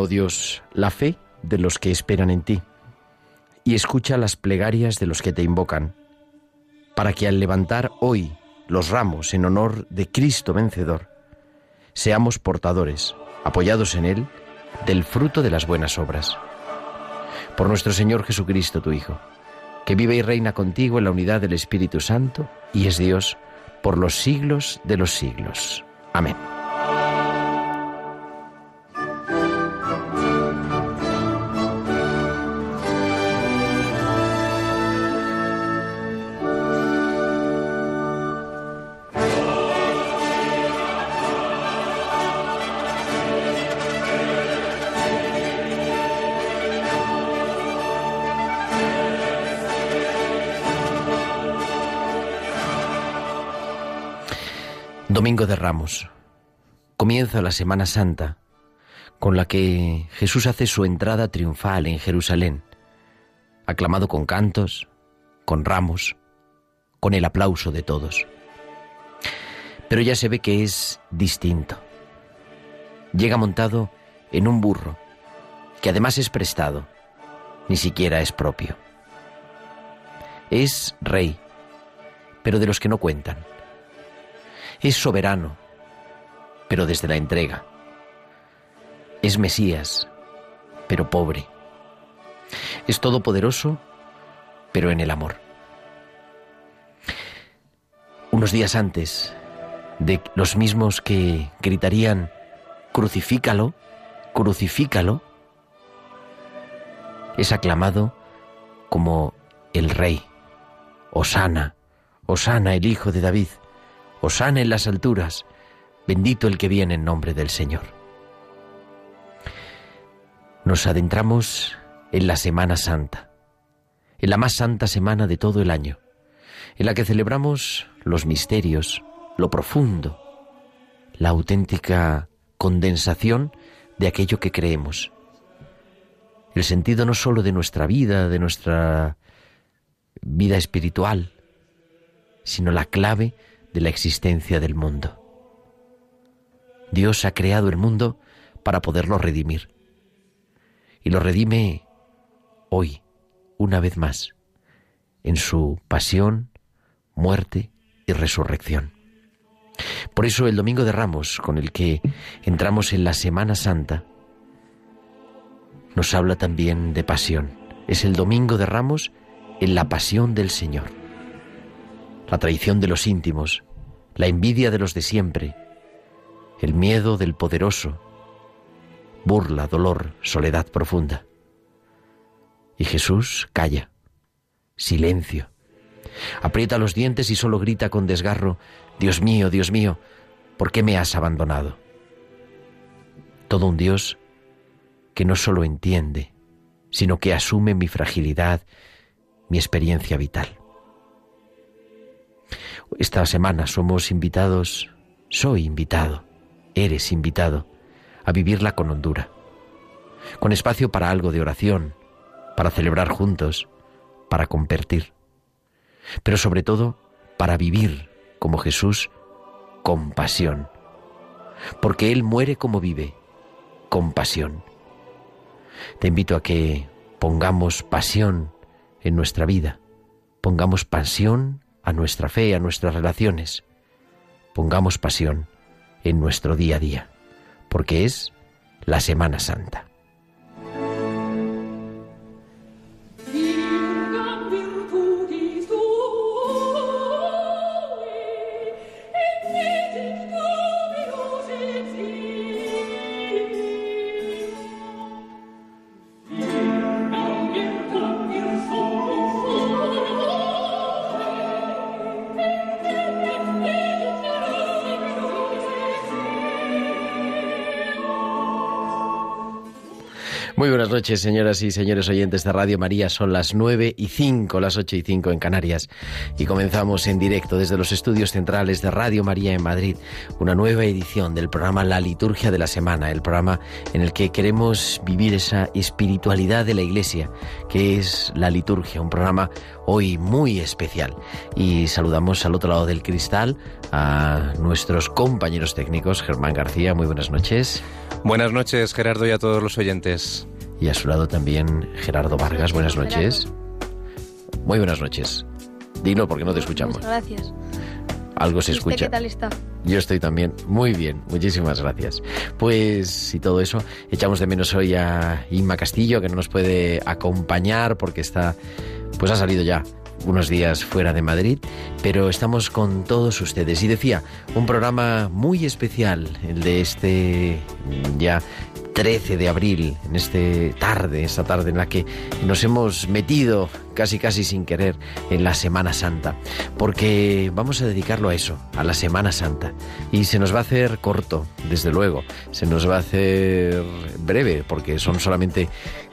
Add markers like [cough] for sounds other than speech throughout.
Oh Dios, la fe de los que esperan en ti y escucha las plegarias de los que te invocan, para que al levantar hoy los ramos en honor de Cristo vencedor, seamos portadores, apoyados en Él, del fruto de las buenas obras. Por nuestro Señor Jesucristo, tu Hijo, que vive y reina contigo en la unidad del Espíritu Santo y es Dios por los siglos de los siglos. Amén. Domingo de Ramos. Comienza la Semana Santa, con la que Jesús hace su entrada triunfal en Jerusalén, aclamado con cantos, con ramos, con el aplauso de todos. Pero ya se ve que es distinto. Llega montado en un burro, que además es prestado, ni siquiera es propio. Es rey, pero de los que no cuentan es soberano, pero desde la entrega. Es Mesías, pero pobre. Es todopoderoso, pero en el amor. Unos días antes de los mismos que gritarían, crucifícalo, crucifícalo, es aclamado como el rey, Osana, Osana el hijo de David. Osana en las alturas, bendito el que viene en nombre del Señor. Nos adentramos en la Semana Santa, en la más santa semana de todo el año, en la que celebramos los misterios, lo profundo, la auténtica condensación de aquello que creemos. El sentido no sólo de nuestra vida, de nuestra vida espiritual, sino la clave de la existencia del mundo. Dios ha creado el mundo para poderlo redimir. Y lo redime hoy, una vez más, en su pasión, muerte y resurrección. Por eso el Domingo de Ramos, con el que entramos en la Semana Santa, nos habla también de pasión. Es el Domingo de Ramos en la pasión del Señor la traición de los íntimos, la envidia de los de siempre, el miedo del poderoso, burla, dolor, soledad profunda. Y Jesús calla, silencio, aprieta los dientes y solo grita con desgarro, Dios mío, Dios mío, ¿por qué me has abandonado? Todo un Dios que no solo entiende, sino que asume mi fragilidad, mi experiencia vital. Esta semana somos invitados, soy invitado, eres invitado. A vivirla con hondura, con espacio para algo de oración, para celebrar juntos, para compartir, pero sobre todo para vivir como Jesús con pasión, porque Él muere como vive, con pasión. Te invito a que pongamos pasión en nuestra vida, pongamos pasión a nuestra fe, a nuestras relaciones. Pongamos pasión en nuestro día a día, porque es la Semana Santa. Muy buenas noches, señoras y señores oyentes de Radio María. Son las nueve y cinco, las ocho y cinco en Canarias. Y comenzamos en directo desde los estudios centrales de Radio María en Madrid una nueva edición del programa La Liturgia de la Semana, el programa en el que queremos vivir esa espiritualidad de la Iglesia, que es la liturgia, un programa hoy muy especial. Y saludamos al otro lado del cristal a nuestros compañeros técnicos, Germán García, muy buenas noches. Buenas noches, Gerardo, y a todos los oyentes. Y a su lado también Gerardo Vargas, buenas noches. Muy buenas noches. Dilo porque no te escuchamos. gracias. Algo se escucha. ¿Qué tal está? Yo estoy también muy bien, muchísimas gracias. Pues y todo eso, echamos de menos hoy a Inma Castillo, que no nos puede acompañar porque está, pues ha salido ya unos días fuera de Madrid, pero estamos con todos ustedes. Y decía, un programa muy especial, el de este ya 13 de abril, en este tarde, esta tarde en la que nos hemos metido casi casi sin querer en la Semana Santa, porque vamos a dedicarlo a eso, a la Semana Santa. Y se nos va a hacer corto, desde luego, se nos va a hacer breve, porque son solamente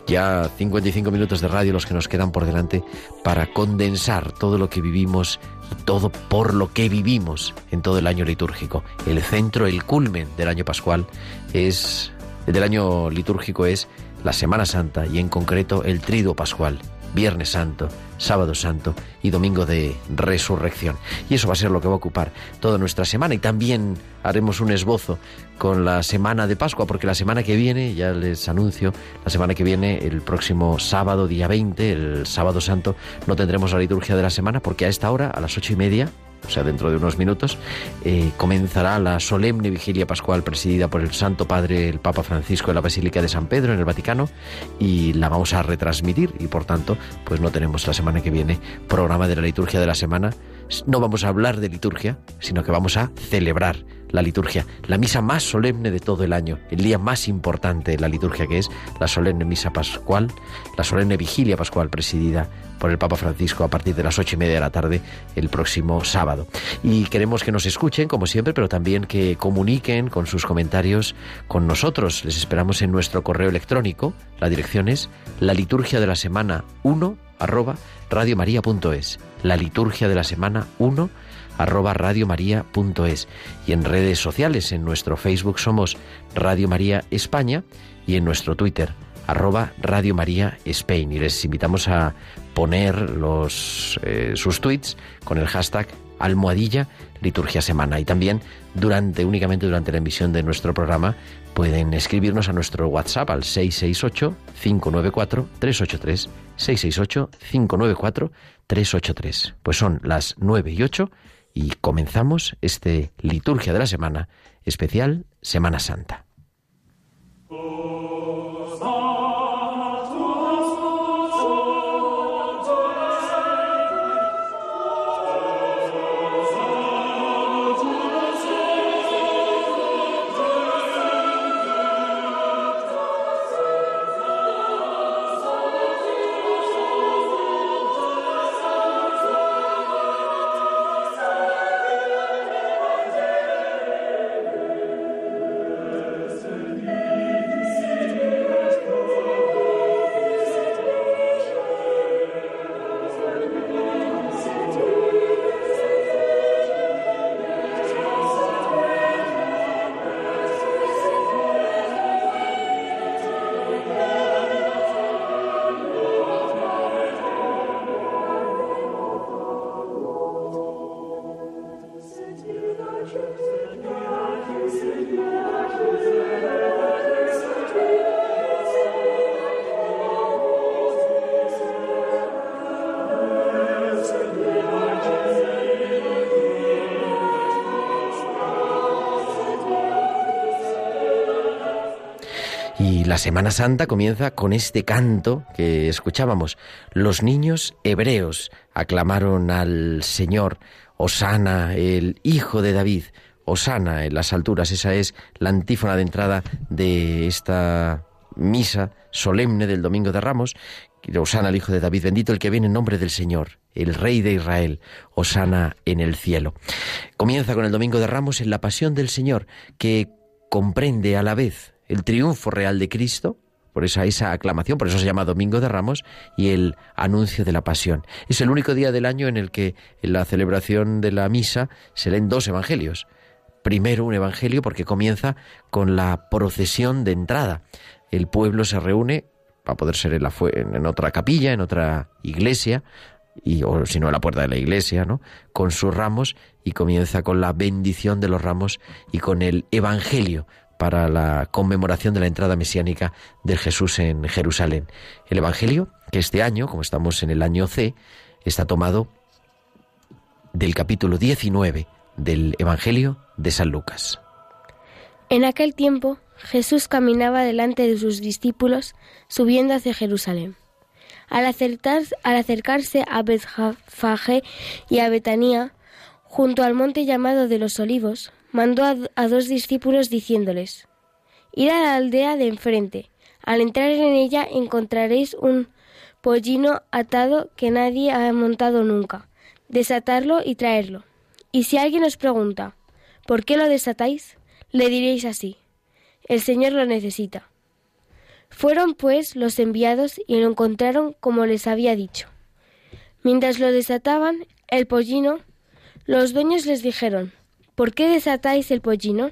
ya 55 minutos de radio los que nos quedan por delante para condensar todo lo que vivimos y todo por lo que vivimos en todo el año litúrgico. El centro, el culmen del año pascual es del año litúrgico es la Semana Santa y en concreto el Trido Pascual, Viernes Santo, Sábado Santo y Domingo de Resurrección. Y eso va a ser lo que va a ocupar toda nuestra semana y también haremos un esbozo con la semana de Pascua, porque la semana que viene, ya les anuncio, la semana que viene, el próximo sábado, día 20, el sábado santo, no tendremos la liturgia de la semana, porque a esta hora, a las ocho y media, o sea, dentro de unos minutos, eh, comenzará la solemne vigilia pascual presidida por el Santo Padre, el Papa Francisco, en la Basílica de San Pedro, en el Vaticano, y la vamos a retransmitir, y por tanto, pues no tenemos la semana que viene programa de la liturgia de la semana. No vamos a hablar de liturgia, sino que vamos a celebrar la liturgia, la misa más solemne de todo el año, el día más importante de la liturgia que es la solemne misa pascual, la solemne vigilia pascual presidida por el Papa Francisco a partir de las ocho y media de la tarde el próximo sábado. Y queremos que nos escuchen, como siempre, pero también que comuniquen con sus comentarios con nosotros. Les esperamos en nuestro correo electrónico. La dirección es la liturgia de la semana 1 arroba radiomaria.es. La liturgia de la semana 1 arroba radiomaria.es. Y en redes sociales, en nuestro Facebook somos Radio María España y en nuestro Twitter arroba Radio María Spain. Y les invitamos a poner los, eh, sus tweets con el hashtag almohadilla liturgia semana. Y también durante, únicamente durante la emisión de nuestro programa, pueden escribirnos a nuestro WhatsApp al 668-594-383. 668-594-383. Pues son las 9 y 8 y comenzamos este liturgia de la semana especial Semana Santa. La Semana Santa comienza con este canto que escuchábamos. Los niños hebreos aclamaron al Señor, Osana, el Hijo de David, Osana en las alturas. Esa es la antífona de entrada de esta misa solemne del Domingo de Ramos. Osana, el Hijo de David, bendito el que viene en nombre del Señor, el Rey de Israel, Osana en el cielo. Comienza con el Domingo de Ramos en la pasión del Señor, que comprende a la vez el triunfo real de Cristo por esa, esa aclamación, por eso se llama Domingo de Ramos y el anuncio de la pasión. Es el único día del año en el que en la celebración de la misa se leen dos evangelios. Primero un evangelio porque comienza con la procesión de entrada. El pueblo se reúne, va a poder ser en, en otra capilla, en otra iglesia, y, o si no, a la puerta de la iglesia, ¿no? Con sus ramos y comienza con la bendición de los ramos y con el evangelio para la conmemoración de la entrada mesiánica de Jesús en Jerusalén. El Evangelio, que este año, como estamos en el año C, está tomado del capítulo 19 del Evangelio de San Lucas. En aquel tiempo Jesús caminaba delante de sus discípulos subiendo hacia Jerusalén. Al, al acercarse a Betfage y a Betania, junto al monte llamado de los olivos, mandó a, dos discípulos diciéndoles, Ir a la aldea de enfrente. Al entrar en ella encontraréis un pollino atado que nadie ha montado nunca. Desatarlo y traerlo. Y si alguien os pregunta, ¿por qué lo desatáis? Le diréis así, el Señor lo necesita. Fueron pues los enviados y lo encontraron como les había dicho. Mientras lo desataban, el pollino, los dueños les dijeron, ¿Por qué desatáis el pollino?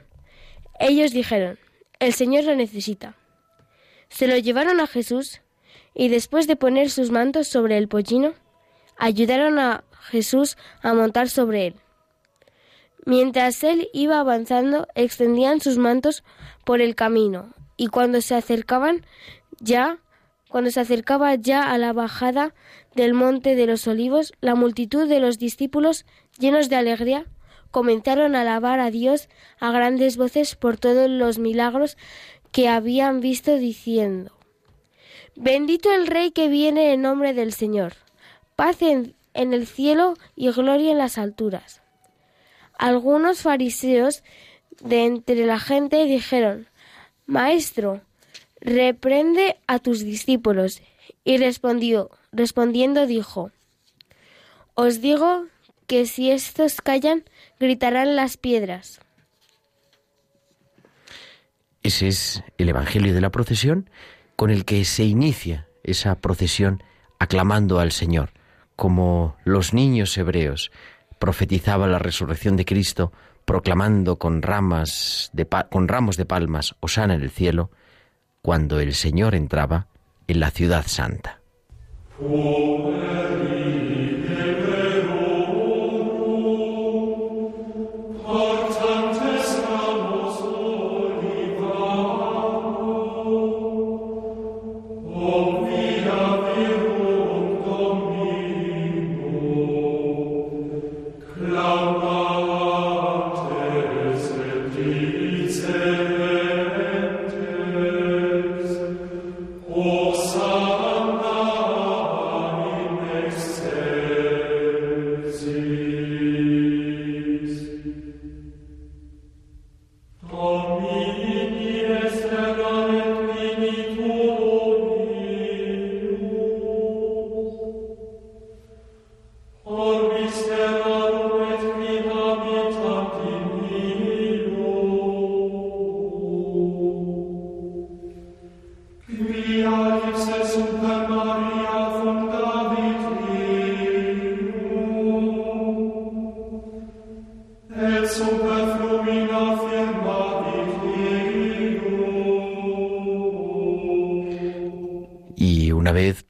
Ellos dijeron, El Señor lo necesita. Se lo llevaron a Jesús y después de poner sus mantos sobre el pollino, ayudaron a Jesús a montar sobre él. Mientras él iba avanzando, extendían sus mantos por el camino, y cuando se acercaban ya, cuando se acercaba ya a la bajada del monte de los olivos, la multitud de los discípulos, llenos de alegría, comenzaron a alabar a Dios a grandes voces por todos los milagros que habían visto diciendo Bendito el Rey que viene en nombre del Señor, paz en, en el cielo y gloria en las alturas. Algunos fariseos de entre la gente dijeron Maestro, reprende a tus discípulos. Y respondió, respondiendo dijo Os digo que si estos callan, gritarán las piedras. Ese es el Evangelio de la procesión con el que se inicia esa procesión aclamando al Señor, como los niños hebreos profetizaban la resurrección de Cristo, proclamando con ramas de con ramos de palmas Osana en el cielo, cuando el Señor entraba en la ciudad santa.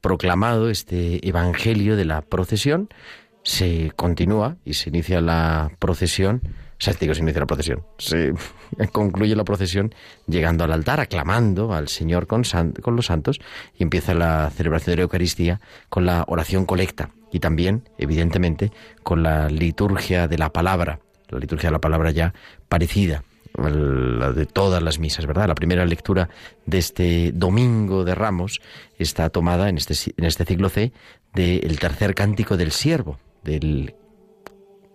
Proclamado este Evangelio de la procesión, se continúa y se inicia la procesión, o se inicia la procesión, se [laughs] concluye la procesión llegando al altar, aclamando al Señor con los santos y empieza la celebración de la Eucaristía con la oración colecta y también, evidentemente, con la liturgia de la palabra, la liturgia de la palabra ya parecida la de todas las misas, ¿verdad? La primera lectura de este Domingo de Ramos está tomada en este, en este ciclo C del tercer cántico del siervo, del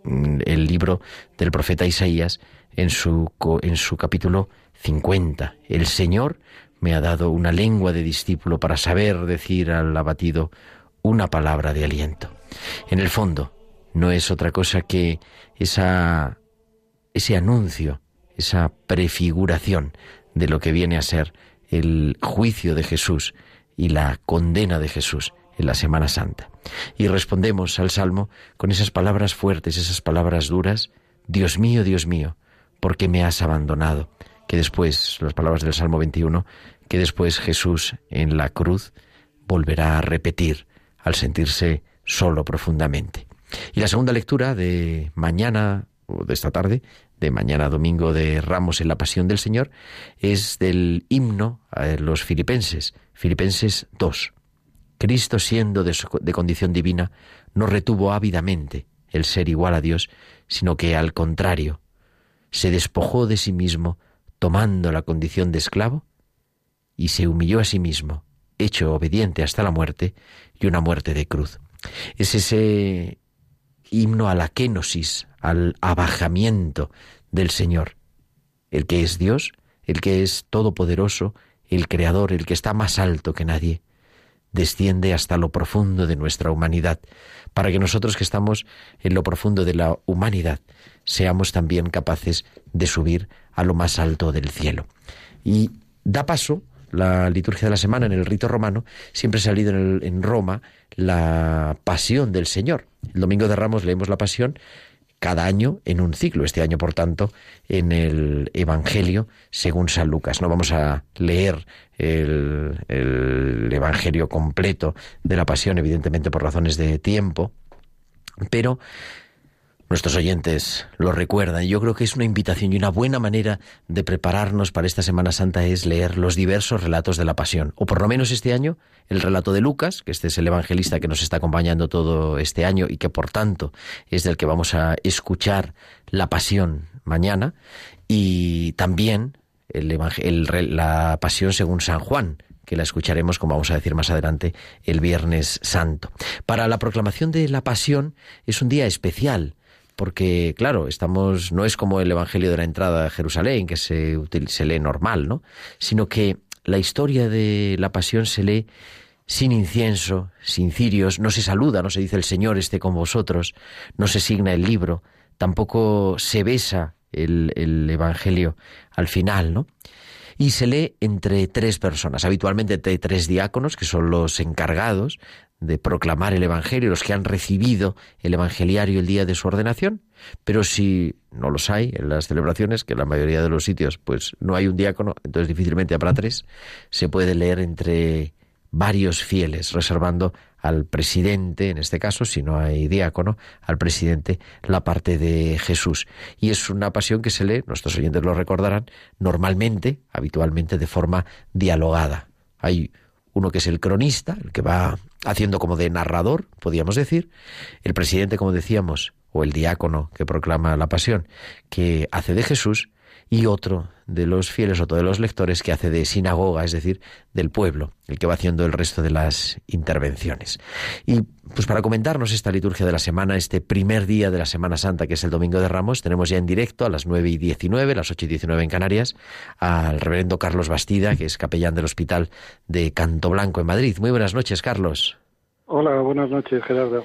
mm, el libro del profeta Isaías en su, en su capítulo 50. El Señor me ha dado una lengua de discípulo para saber decir al abatido una palabra de aliento. En el fondo, no es otra cosa que esa, ese anuncio esa prefiguración de lo que viene a ser el juicio de Jesús y la condena de Jesús en la Semana Santa. Y respondemos al Salmo con esas palabras fuertes, esas palabras duras, Dios mío, Dios mío, ¿por qué me has abandonado? Que después, las palabras del Salmo 21, que después Jesús en la cruz volverá a repetir al sentirse solo profundamente. Y la segunda lectura de mañana o de esta tarde, de mañana domingo de Ramos en la Pasión del Señor, es del himno a los filipenses, Filipenses 2. Cristo siendo de, de condición divina, no retuvo ávidamente el ser igual a Dios, sino que al contrario, se despojó de sí mismo, tomando la condición de esclavo, y se humilló a sí mismo, hecho obediente hasta la muerte, y una muerte de cruz. Es ese himno a la kenosis, al abajamiento del Señor, el que es Dios, el que es todopoderoso, el Creador, el que está más alto que nadie, desciende hasta lo profundo de nuestra humanidad, para que nosotros que estamos en lo profundo de la humanidad seamos también capaces de subir a lo más alto del cielo. Y da paso la liturgia de la semana en el rito romano, siempre ha salido en, en Roma la pasión del Señor. El domingo de Ramos leemos la pasión cada año en un ciclo. Este año, por tanto, en el Evangelio según San Lucas. No vamos a leer el, el Evangelio completo de la Pasión, evidentemente por razones de tiempo, pero Nuestros oyentes lo recuerdan. Yo creo que es una invitación y una buena manera de prepararnos para esta Semana Santa es leer los diversos relatos de la Pasión. O por lo menos este año, el relato de Lucas, que este es el evangelista que nos está acompañando todo este año y que por tanto es del que vamos a escuchar la Pasión mañana. Y también el, la Pasión según San Juan, que la escucharemos, como vamos a decir más adelante, el Viernes Santo. Para la proclamación de la Pasión es un día especial porque claro, estamos no es como el evangelio de la entrada a Jerusalén que se se lee normal, ¿no? Sino que la historia de la pasión se lee sin incienso, sin cirios, no se saluda, no se dice el Señor esté con vosotros, no se signa el libro, tampoco se besa el, el Evangelio al final, ¿no? Y se lee entre tres personas, habitualmente entre tres diáconos, que son los encargados de proclamar el Evangelio, los que han recibido el Evangeliario el día de su ordenación, pero si no los hay en las celebraciones, que en la mayoría de los sitios pues no hay un diácono, entonces difícilmente habrá tres, se puede leer entre varios fieles, reservando al presidente, en este caso, si no hay diácono, al presidente la parte de Jesús. Y es una pasión que se lee, nuestros oyentes lo recordarán, normalmente, habitualmente, de forma dialogada. Hay uno que es el cronista, el que va haciendo como de narrador, podríamos decir, el presidente, como decíamos, o el diácono que proclama la pasión, que hace de Jesús, y otro de los fieles, otro de los lectores que hace de sinagoga, es decir, del pueblo, el que va haciendo el resto de las intervenciones. Y pues para comentarnos esta liturgia de la semana, este primer día de la Semana Santa, que es el Domingo de Ramos, tenemos ya en directo a las nueve y diecinueve, las ocho y diecinueve en Canarias, al reverendo Carlos Bastida, que es capellán del Hospital de Canto Blanco en Madrid. Muy buenas noches, Carlos. Hola, buenas noches, Gerardo.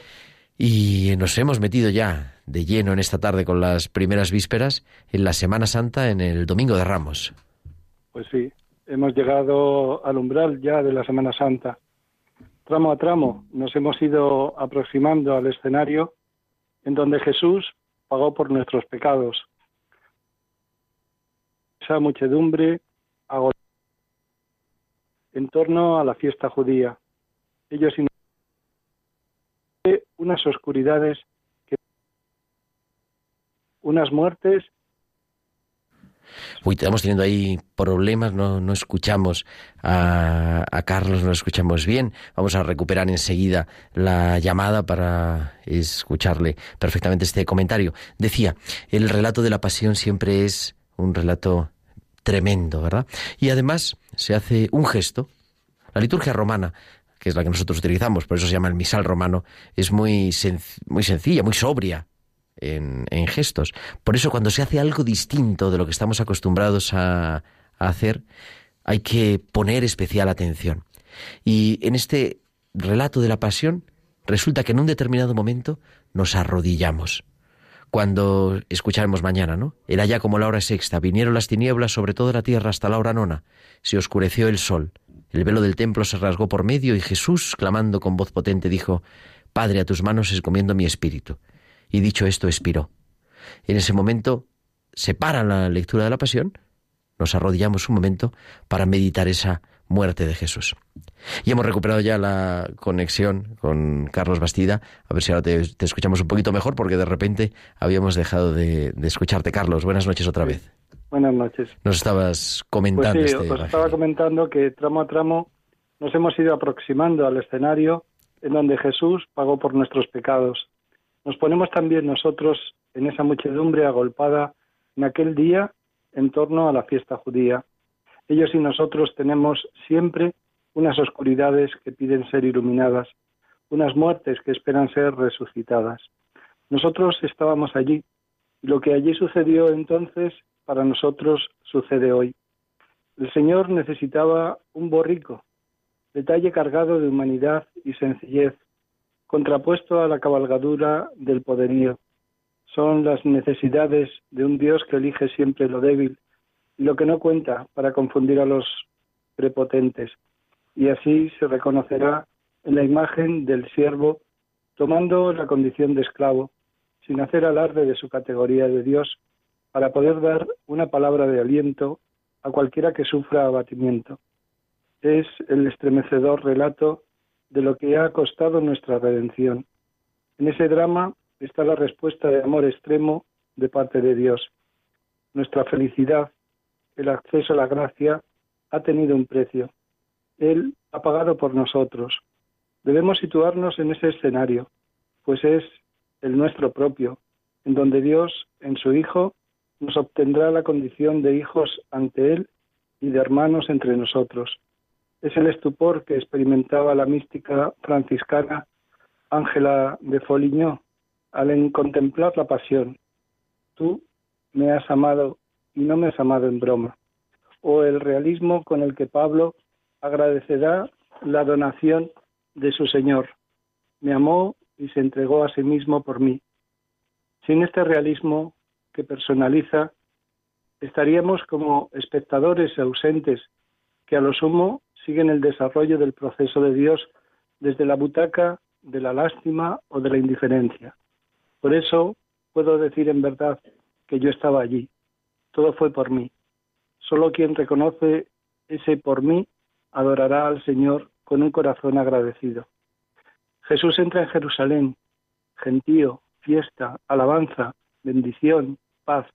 Y nos hemos metido ya de lleno en esta tarde con las primeras vísperas en la Semana Santa, en el Domingo de Ramos. Pues sí, hemos llegado al umbral ya de la Semana Santa. Tramo a tramo nos hemos ido aproximando al escenario en donde Jesús pagó por nuestros pecados. Esa muchedumbre en torno a la fiesta judía. Ellos unas oscuridades. Unas muertes. Uy, estamos teniendo ahí problemas, no, no escuchamos a, a, Carlos, no escuchamos bien. Vamos a recuperar enseguida la llamada para escucharle perfectamente este comentario. Decía, el relato de la pasión siempre es un relato tremendo, ¿verdad? Y además se hace un gesto. La liturgia romana que es la que nosotros utilizamos, por eso se llama el misal romano, es muy, muy sencilla, muy sobria en, gestos. Por eso cuando se hace algo distinto de lo que estamos acostumbrados a, hacer, hay que poner especial atención. Y en este relato de la pasión, resulta que en un determinado momento nos arrodillamos, cuando escucharemos mañana, ¿no? Era ya como la hora sexta, vinieron las tinieblas sobre toda la tierra hasta la hora nona, se oscureció el sol, el velo del templo se rasgó por medio y Jesús, clamando con voz potente, dijo, Padre, a tus manos escomiendo mi espíritu. Y dicho esto, expiró. En ese momento se para la lectura de la pasión, nos arrodillamos un momento para meditar esa muerte de Jesús. Y hemos recuperado ya la conexión con Carlos Bastida. A ver si ahora te, escuchamos un poquito mejor, porque de repente habíamos dejado de, escucharte. Carlos, buenas noches otra vez. Buenas noches. Nos estabas comentando. Pues sí, os este estaba comentando que tramo a tramo nos hemos ido aproximando al escenario en donde Jesús pagó por nuestros pecados. Nos ponemos también nosotros en esa muchedumbre agolpada en aquel día en torno a la fiesta judía. Ellos y nosotros tenemos siempre unas oscuridades que piden ser iluminadas, unas muertes que esperan ser resucitadas. Nosotros estábamos allí y lo que allí sucedió entonces para nosotros sucede hoy. El Señor necesitaba un borrico, detalle cargado de humanidad y sencillez, contrapuesto a la cabalgadura del poderío. Son las necesidades de un Dios que elige siempre lo débil y lo que no cuenta para confundir a los prepotentes. Y así se reconocerá en la imagen del siervo tomando la condición de esclavo, sin hacer alarde de su categoría de Dios, para poder dar una palabra de aliento a cualquiera que sufra abatimiento. Es el estremecedor relato de lo que ha costado nuestra redención. En ese drama está la respuesta de amor extremo de parte de Dios. Nuestra felicidad, el acceso a la gracia, ha tenido un precio. Él ha pagado por nosotros. Debemos situarnos en ese escenario, pues es el nuestro propio, en donde Dios, en su Hijo, nos obtendrá la condición de hijos ante Él y de hermanos entre nosotros. Es el estupor que experimentaba la mística franciscana Ángela de Foligno al contemplar la pasión. Tú me has amado y no me has amado en broma. O el realismo con el que Pablo agradecerá la donación de su Señor. Me amó y se entregó a sí mismo por mí. Sin este realismo que personaliza, estaríamos como espectadores ausentes que a lo sumo siguen el desarrollo del proceso de Dios desde la butaca de la lástima o de la indiferencia. Por eso puedo decir en verdad que yo estaba allí. Todo fue por mí. Solo quien reconoce ese por mí adorará al Señor con un corazón agradecido. Jesús entra en Jerusalén, gentío, fiesta, alabanza, bendición, paz.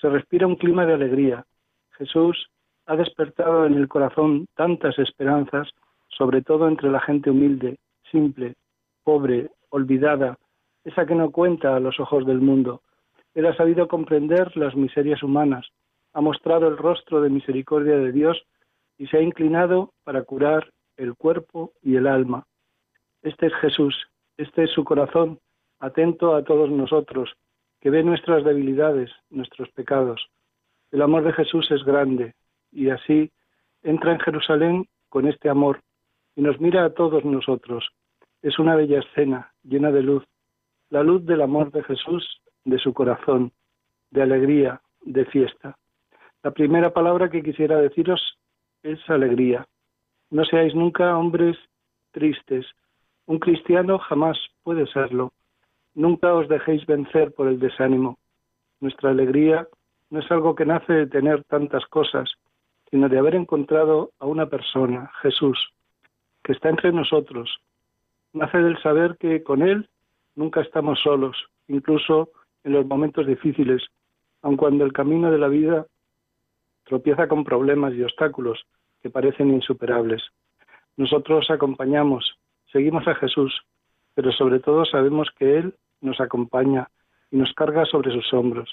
Se respira un clima de alegría. Jesús ha despertado en el corazón tantas esperanzas, sobre todo entre la gente humilde, simple, pobre, olvidada, esa que no cuenta a los ojos del mundo. Él ha sabido comprender las miserias humanas, ha mostrado el rostro de misericordia de Dios y se ha inclinado para curar el cuerpo y el alma. Este es Jesús, este es su corazón, atento a todos nosotros, que ve nuestras debilidades, nuestros pecados. El amor de Jesús es grande y así entra en Jerusalén con este amor y nos mira a todos nosotros. Es una bella escena llena de luz, la luz del amor de Jesús, de su corazón, de alegría, de fiesta. La primera palabra que quisiera deciros es alegría. No seáis nunca hombres tristes. Un cristiano jamás puede serlo. Nunca os dejéis vencer por el desánimo. Nuestra alegría no es algo que nace de tener tantas cosas, sino de haber encontrado a una persona, Jesús, que está entre nosotros. Nace del saber que con Él nunca estamos solos, incluso en los momentos difíciles, aun cuando el camino de la vida tropieza con problemas y obstáculos que parecen insuperables. Nosotros acompañamos, seguimos a Jesús, pero sobre todo sabemos que Él nos acompaña y nos carga sobre sus hombros.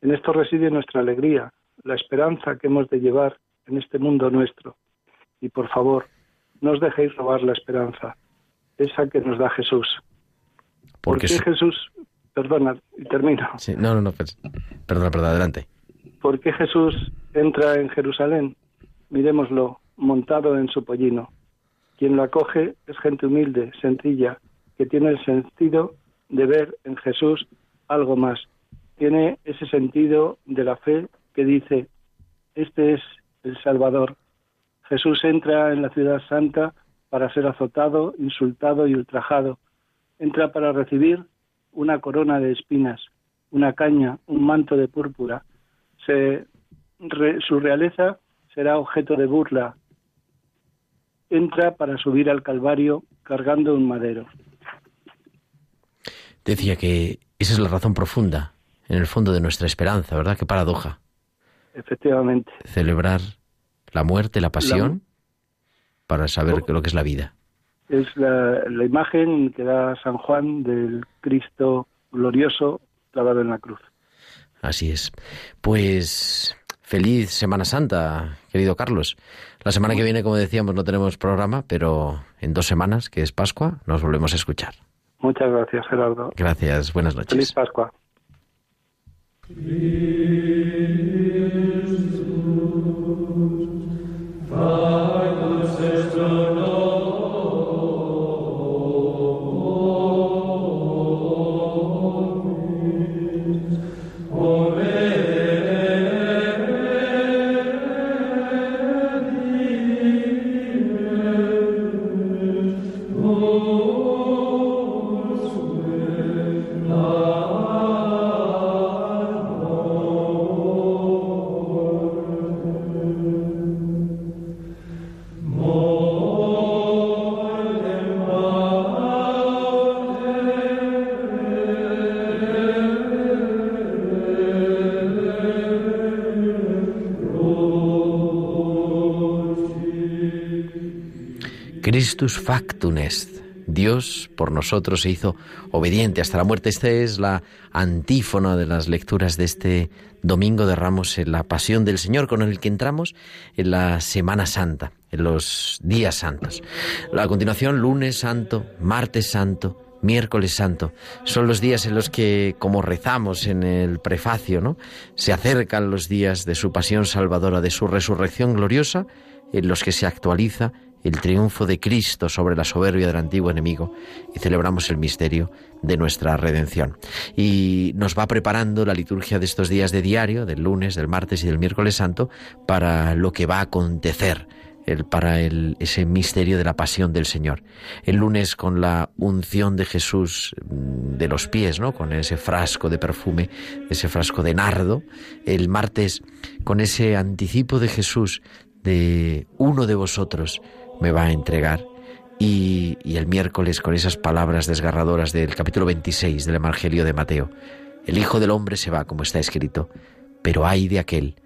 En esto reside nuestra alegría, la esperanza que hemos de llevar en este mundo nuestro. Y por favor, no os dejéis robar la esperanza, esa que nos da Jesús. Porque ¿Por qué Jesús, perdona, y termino? Sí, no, no, no, pues, perdona, perdona, adelante. ¿Por qué Jesús entra en Jerusalén? Miremoslo, montado en su pollino. Quien lo acoge es gente humilde, sencilla, que tiene el sentido de ver en Jesús algo más. Tiene ese sentido de la fe que dice, este es el Salvador. Jesús entra en la ciudad santa para ser azotado, insultado y ultrajado. Entra para recibir una corona de espinas, una caña, un manto de púrpura. su realeza será objeto de burla. Entra para subir al Calvario cargando un madero. Decía que esa es la razón profunda, en el fondo de nuestra esperanza, ¿verdad? Qué paradoja. Efectivamente. Celebrar la muerte, la pasión, para saber lo que es la vida. Es la, la imagen que da San Juan del Cristo glorioso clavado en la cruz. Así es. Pues feliz Semana Santa, querido Carlos. La semana que viene, como decíamos, no tenemos programa, pero en dos semanas, que es Pascua, nos volvemos a escuchar. Muchas gracias, Gerardo. Gracias, buenas noches. Feliz Pascua. الله. Christus factum est. Dios por nosotros se hizo obediente hasta la muerte. Esta es la antífona de las lecturas de este domingo de Ramos en la Pasión del Señor, con el que entramos en la Semana Santa, en los días santos. A continuación, lunes santo, martes santo, miércoles santo. Son los días en los que, como rezamos en el prefacio, ¿no? Se acercan los días de su pasión salvadora, de su resurrección gloriosa, en los que se actualiza el triunfo de Cristo sobre la soberbia del antiguo enemigo y celebramos el misterio de nuestra redención. Y nos va preparando la liturgia de estos días de diario, del lunes, del martes y del miércoles santo, para lo que va a acontecer el, para el, ese misterio de la pasión del Señor. El lunes con la unción de Jesús mm, de los pies, ¿no? Con ese frasco de perfume, ese frasco de nardo. El martes con ese anticipo de Jesús de uno de vosotros me va a entregar. Y, el miércoles con esas palabras desgarradoras del capítulo 26 del Evangelio de Mateo. El Hijo del Hombre se va, como está escrito, pero hay de aquel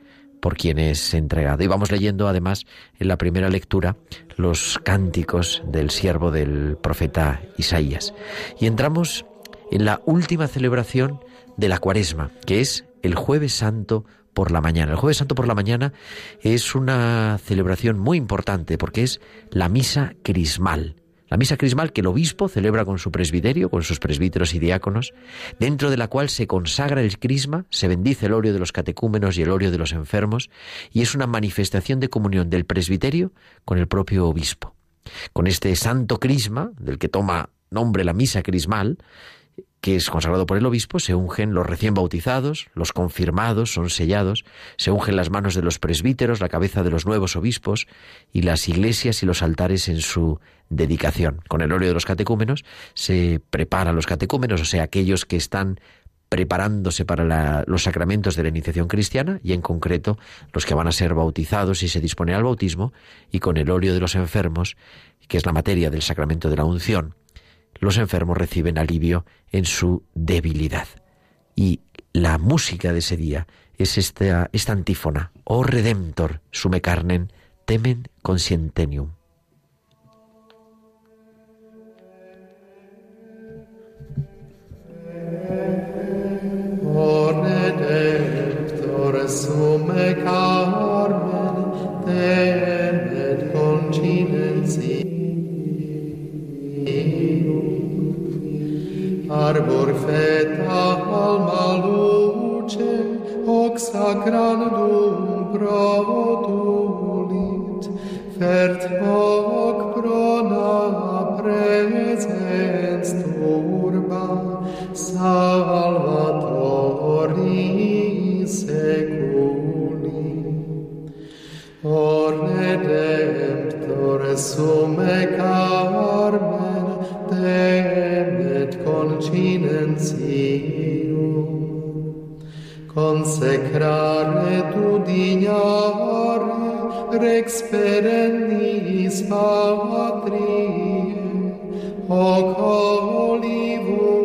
por quien es entregado. Y vamos leyendo además en la primera lectura los cánticos del siervo del profeta Isaías. Y entramos en la última celebración de la cuaresma, que es el jueves santo por la mañana. El jueves santo por la mañana es una celebración muy importante porque es la misa crismal. La misa crismal que el obispo celebra con su presbiterio, con sus presbíteros y diáconos, dentro de la cual se consagra el crisma, se bendice el óleo de los catecúmenos y el óleo de los enfermos, y es una manifestación de comunión del presbiterio con el propio obispo. Con este santo crisma, del que toma nombre la misa crismal, que es consagrado por el obispo, se ungen los recién bautizados, los confirmados son sellados, se ungen las manos de los presbíteros, la cabeza de los nuevos obispos y las iglesias y los altares en su dedicación. Con el óleo de los catecúmenos se preparan los catecúmenos, o sea, aquellos que están preparándose para los sacramentos de la iniciación cristiana y en concreto los que van a ser bautizados y se disponen al bautismo y con el óleo de los enfermos, que es la materia del sacramento de la unción los enfermos reciben alivio en su debilidad. Y la música de ese día es esta, antífona, oh Redemptor, sume carnen, temen conscientenium. Oh Redemptor, sume arbor feta alma luce, hoc sacrandum produlit, fert hoc prona presens turba, salvatori seculi. Orne redemptore sume carmen, te salvat consecrare tu dignare rex perennis patrie hoc olivum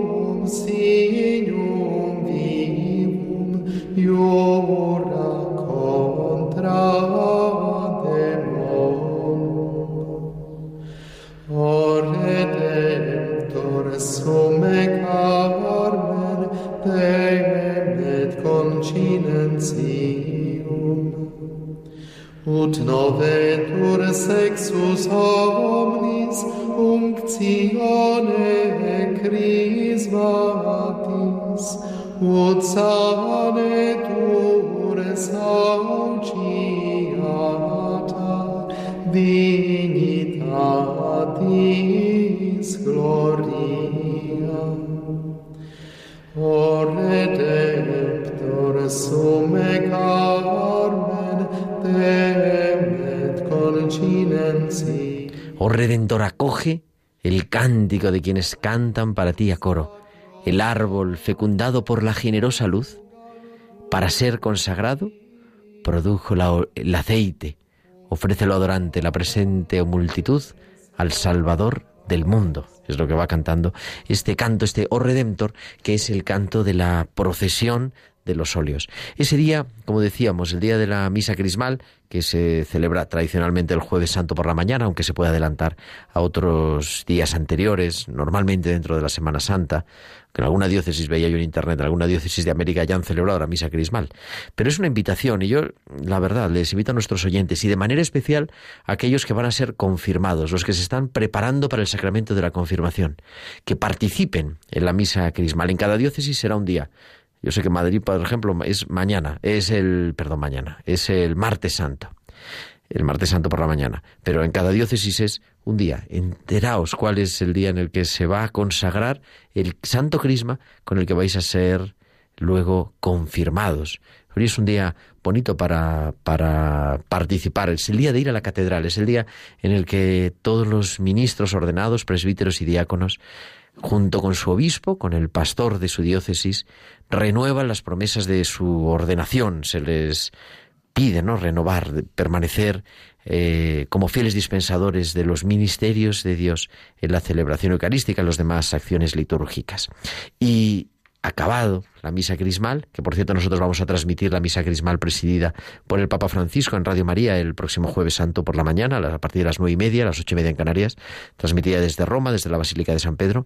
cántico de quienes cantan para ti a coro, el árbol fecundado por la generosa luz, para ser consagrado, produjo el aceite, ofrécelo adorante la presente multitud al Salvador del mundo. Es lo que va cantando este canto, este O Redentor, que es el canto de la procesión de los óleos. Ese día, como decíamos, el día de la misa crismal, que se celebra tradicionalmente el jueves santo por la mañana, aunque se puede adelantar a otros días anteriores, normalmente dentro de la Semana Santa, que en alguna diócesis veía yo en internet, en alguna diócesis de América ya han celebrado la misa crismal. Pero es una invitación y yo, la verdad, les invito a nuestros oyentes y de manera especial a aquellos que van a ser confirmados, los que se están preparando para el sacramento de la confirmación, que participen en la misa crismal. En cada diócesis será un día. Yo sé que Madrid, por ejemplo, es mañana, es el, perdón, mañana, es el martes santo. El martes santo por la mañana. Pero en cada diócesis es un día. Enteraos cuál es el día en el que se va a consagrar el santo crisma con el que vais a ser luego confirmados. Hoy es un día bonito para, para participar. Es el día de ir a la catedral. Es el día en el que todos los ministros ordenados, presbíteros y diáconos junto con su obispo, con el pastor de su diócesis, renuevan las promesas de su ordenación. Se les pide ¿no? renovar, permanecer eh, como fieles dispensadores de los ministerios de Dios en la celebración eucarística y las demás acciones litúrgicas. Y acabado la misa crismal, que por cierto nosotros vamos a transmitir la misa crismal presidida por el Papa Francisco en Radio María el próximo jueves santo por la mañana, a partir de las nueve y media, a las ocho y media en Canarias, transmitida desde Roma, desde la Basílica de San Pedro.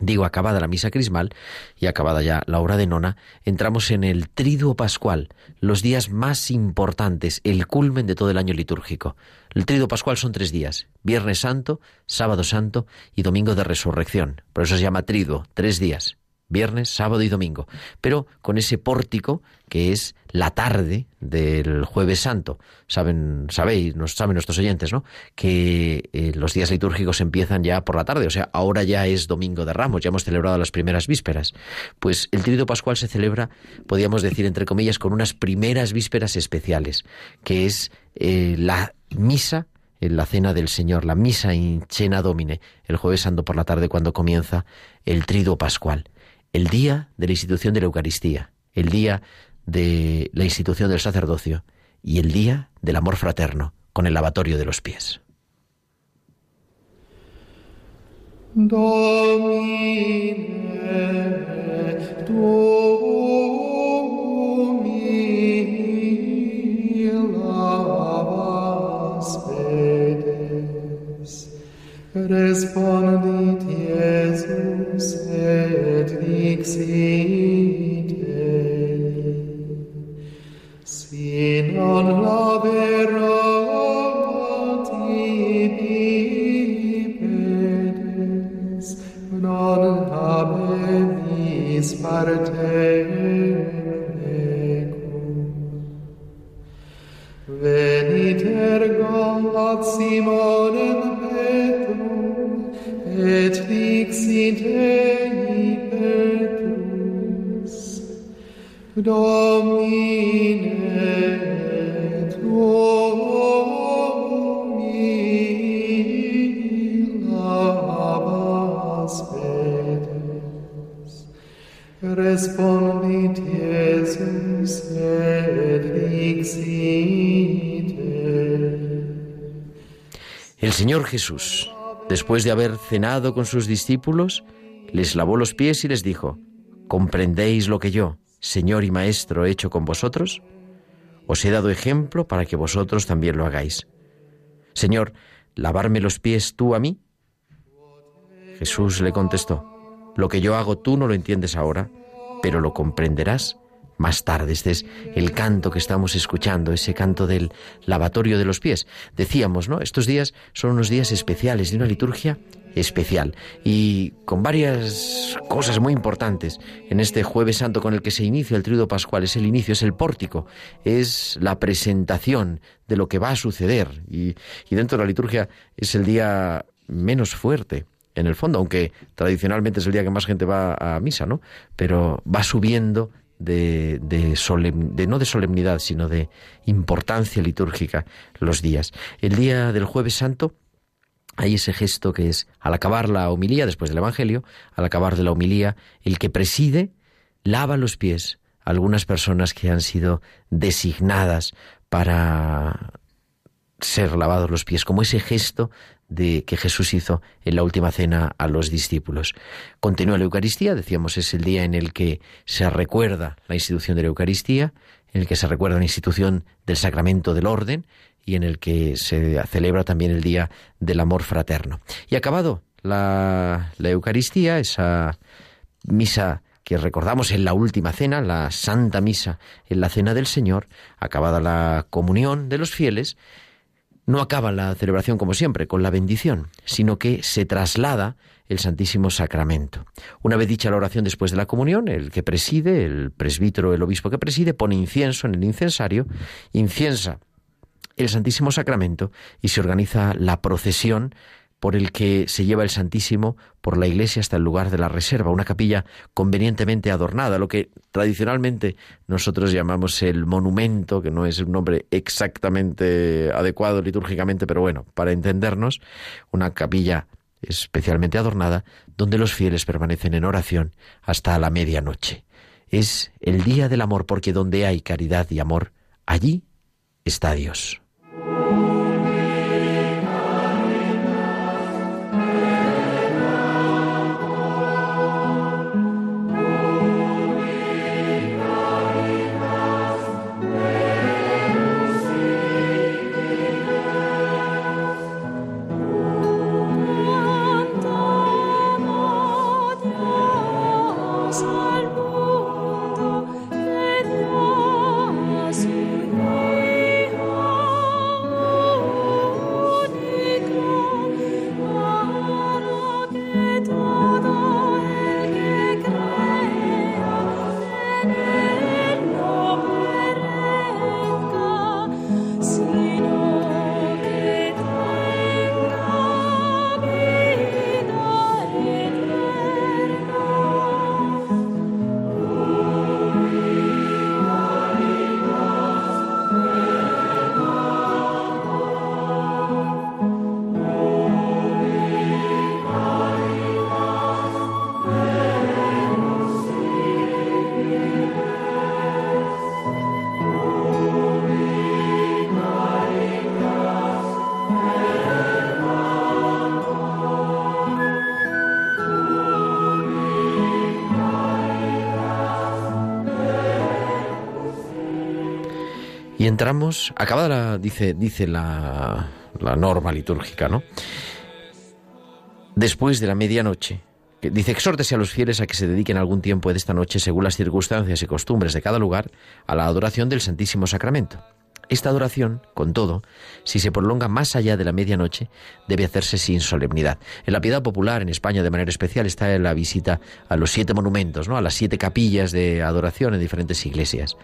Digo, acabada la misa crismal y acabada ya la hora de nona, entramos en el triduo pascual, los días más importantes, el culmen de todo el año litúrgico. El triduo pascual son tres días, Viernes Santo, Sábado Santo y Domingo de Resurrección. Por eso se llama triduo, tres días, viernes, sábado y domingo, pero con ese pórtico que es la tarde del jueves santo. Saben, sabéis, nos saben nuestros oyentes, ¿no? Que eh, los días litúrgicos empiezan ya por la tarde, o sea, ahora ya es domingo de Ramos, ya hemos celebrado las primeras vísperas. Pues el Triduo Pascual se celebra, podríamos decir entre comillas, con unas primeras vísperas especiales, que es eh, la misa en la cena del Señor, la misa in cena domine, el jueves santo por la tarde cuando comienza el Triduo Pascual el día de la institución de la Eucaristía, el día de la institución del sacerdocio y el día del amor fraterno con el lavatorio de los pies. Dixit Jesús, después de haber cenado con sus discípulos, les lavó los pies y les dijo, ¿comprendéis lo que yo, Señor y Maestro, he hecho con vosotros? Os he dado ejemplo para que vosotros también lo hagáis. Señor, ¿lavarme los pies tú a mí? Jesús le contestó, lo que yo hago tú no lo entiendes ahora, pero lo comprenderás más tarde. Este es el canto que estamos escuchando, ese canto del lavatorio de los pies. Decíamos, ¿no? Estos días son unos días especiales de una liturgia especial y con varias cosas muy importantes en este jueves santo con el que se inicia el tríodo pascual. Es el inicio, es el pórtico, es la presentación de lo que va a suceder y, y dentro de la liturgia es el día menos fuerte en el fondo, aunque tradicionalmente es el día que más gente va a misa, ¿no? Pero va subiendo de, no de solemnidad, sino de importancia litúrgica los días. El día del jueves santo hay ese gesto que es, al acabar la homilía, después del Evangelio, al acabar de la homilía, el que preside lava los pies a algunas personas que han sido designadas para ser lavados los pies, como ese gesto de que Jesús hizo en la última cena a los discípulos. Continúa la Eucaristía, decíamos, es el día en el que se recuerda la institución de la Eucaristía, en el que se recuerda la institución del sacramento del orden y en el que se celebra también el día del amor fraterno. Y acabado la, la Eucaristía, esa misa que recordamos en la última cena, la Santa Misa en la Cena del Señor, acabada la comunión de los fieles, no acaba la celebración como siempre, con la bendición, sino que se traslada el Santísimo Sacramento. Una vez dicha la oración después de la comunión, el que preside, el presbítero, el obispo que preside, pone incienso en el incensario, inciensa el Santísimo Sacramento y se organiza la procesión por el que se lleva el Santísimo por la iglesia hasta el lugar de la reserva, una capilla convenientemente adornada, lo que tradicionalmente nosotros llamamos el monumento, que no es un nombre exactamente adecuado litúrgicamente, pero bueno, para entendernos, una capilla especialmente adornada, donde los fieles permanecen en oración hasta la medianoche. Es el día del amor, porque donde hay caridad y amor, allí está Dios. Entramos, acabada la, dice, dice la, la norma litúrgica, ¿no? Después de la medianoche, dice, exhórtese a los fieles a que se dediquen algún tiempo de esta noche, según las circunstancias y costumbres de cada lugar, a la adoración del Santísimo Sacramento. Esta adoración, con todo, si se prolonga más allá de la medianoche, debe hacerse sin solemnidad. En la piedad popular en España, de manera especial, está la visita a los siete monumentos, ¿no? a las siete capillas de adoración en diferentes iglesias.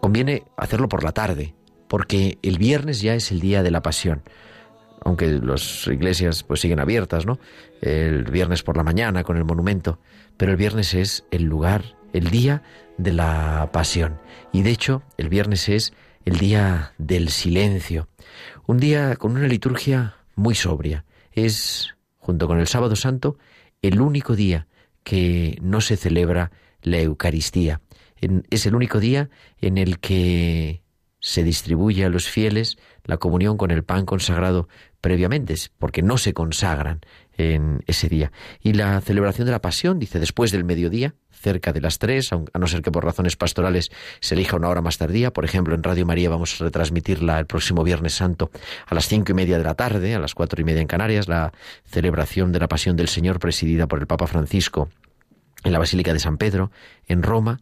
Conviene hacerlo por la tarde, porque el viernes ya es el día de la pasión. Aunque las iglesias pues siguen abiertas, ¿no? El viernes por la mañana con el monumento, pero el viernes es el lugar, el día de la pasión. Y de hecho, el viernes es el día del silencio. Un día con una liturgia muy sobria. Es, junto con el sábado santo, el único día que no se celebra la Eucaristía. Es el único día en el que se distribuye a los fieles la comunión con el pan consagrado previamente, porque no se consagran en ese día. Y la celebración de la pasión, dice, después del mediodía, cerca de las tres, a no ser que por razones pastorales se elija una hora más tardía. Por ejemplo, en Radio María vamos a retransmitirla el próximo Viernes Santo a las cinco y media de la tarde, a las cuatro y media en Canarias, la celebración de la pasión del Señor presidida por el Papa Francisco en la Basílica de San Pedro, en Roma.